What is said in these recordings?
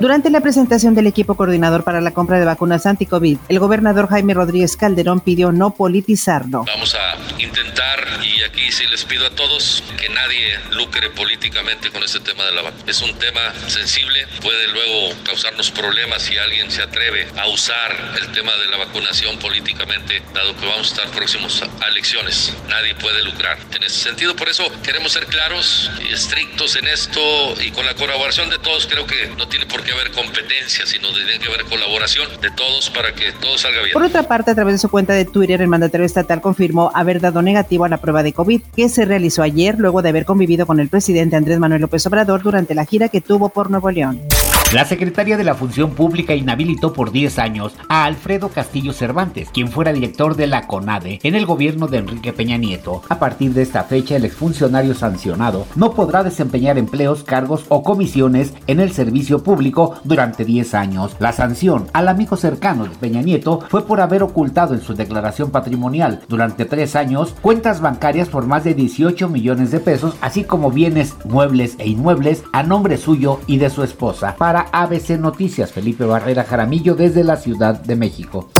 Durante la presentación del equipo coordinador para la compra de vacunas anti-COVID, el gobernador Jaime Rodríguez Calderón pidió no politizarlo. Vamos a intentar, y aquí sí les pido a todos, que nadie lucre políticamente con este tema de la vacuna. Es un tema sensible, puede luego causarnos problemas si alguien se atreve a usar el tema de la vacunación políticamente, dado que vamos a estar próximos a elecciones. Nadie puede lucrar. En ese sentido, por eso queremos ser claros y estrictos en esto y con la colaboración de todos, creo que no tiene por qué haber competencia, sino que haber colaboración de todos para que todo salga bien. Por otra parte, a través de su cuenta de Twitter, el mandatario estatal confirmó haber dado negativo a la prueba de COVID que se realizó ayer luego de haber convivido con el presidente Andrés Manuel López Obrador durante la gira que tuvo por Nuevo León. La secretaria de la Función Pública inhabilitó por 10 años a Alfredo Castillo Cervantes, quien fuera director de la CONADE en el gobierno de Enrique Peña Nieto. A partir de esta fecha, el exfuncionario sancionado no podrá desempeñar empleos, cargos o comisiones en el servicio público durante 10 años. La sanción al amigo cercano de Peña Nieto fue por haber ocultado en su declaración patrimonial durante 3 años cuentas bancarias por más de 18 millones de pesos, así como bienes muebles e inmuebles a nombre suyo y de su esposa. ABC Noticias, Felipe Barrera Jaramillo desde la Ciudad de México.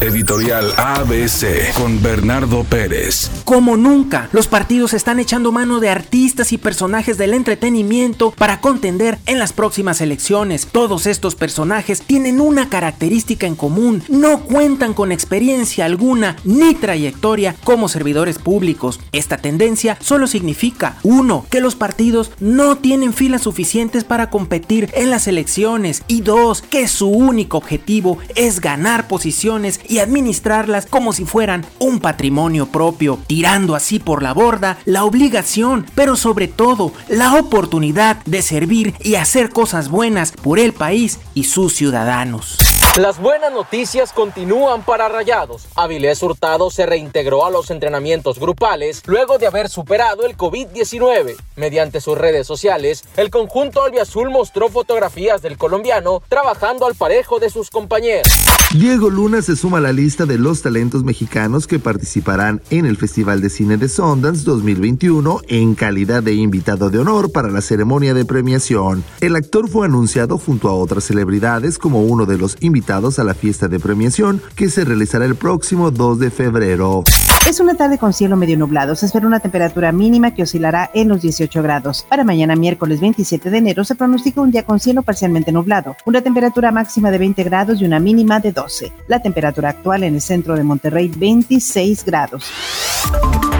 Editorial ABC con Bernardo Pérez. Como nunca, los partidos están echando mano de artistas y personajes del entretenimiento para contender en las próximas elecciones. Todos estos personajes tienen una característica en común, no cuentan con experiencia alguna ni trayectoria como servidores públicos. Esta tendencia solo significa, uno, que los partidos no tienen filas suficientes para competir en las elecciones y dos, que su único objetivo es ganar posiciones y administrarlas como si fueran un patrimonio propio, tirando así por la borda la obligación, pero sobre todo la oportunidad de servir y hacer cosas buenas por el país y sus ciudadanos. Las buenas noticias continúan para Rayados. Avilés Hurtado se reintegró a los entrenamientos grupales luego de haber superado el COVID-19. Mediante sus redes sociales, el conjunto albiazul mostró fotografías del colombiano trabajando al parejo de sus compañeros. Diego Luna se suma a la lista de los talentos mexicanos que participarán en el Festival de Cine de Sundance 2021 en calidad de invitado de honor para la ceremonia de premiación. El actor fue anunciado junto a otras celebridades como uno de los invitados invitados a la fiesta de premiación que se realizará el próximo 2 de febrero. Es una tarde con cielo medio nublado. Se espera una temperatura mínima que oscilará en los 18 grados. Para mañana miércoles 27 de enero se pronostica un día con cielo parcialmente nublado, una temperatura máxima de 20 grados y una mínima de 12. La temperatura actual en el centro de Monterrey 26 grados.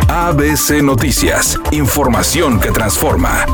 ABC Noticias, información que transforma.